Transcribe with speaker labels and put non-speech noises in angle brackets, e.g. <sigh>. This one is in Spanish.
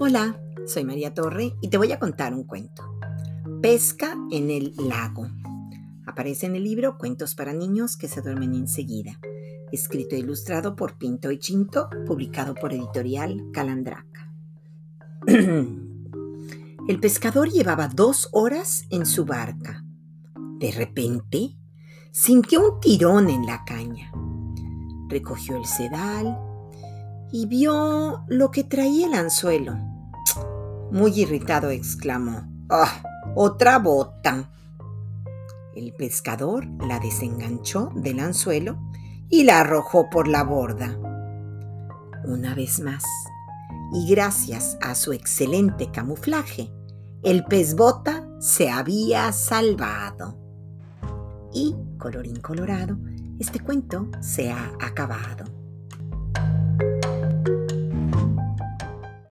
Speaker 1: Hola, soy María Torre y te voy a contar un cuento. Pesca en el lago. Aparece en el libro Cuentos para niños que se duermen enseguida, escrito e ilustrado por Pinto y Chinto, publicado por editorial Calandraca. <clears throat> el pescador llevaba dos horas en su barca. De repente, sintió un tirón en la caña. Recogió el sedal, y vio lo que traía el anzuelo. Muy irritado exclamó, ¡Ah! ¡Otra bota! El pescador la desenganchó del anzuelo y la arrojó por la borda. Una vez más, y gracias a su excelente camuflaje, el pez bota se había salvado. Y, colorín colorado, este cuento se ha acabado.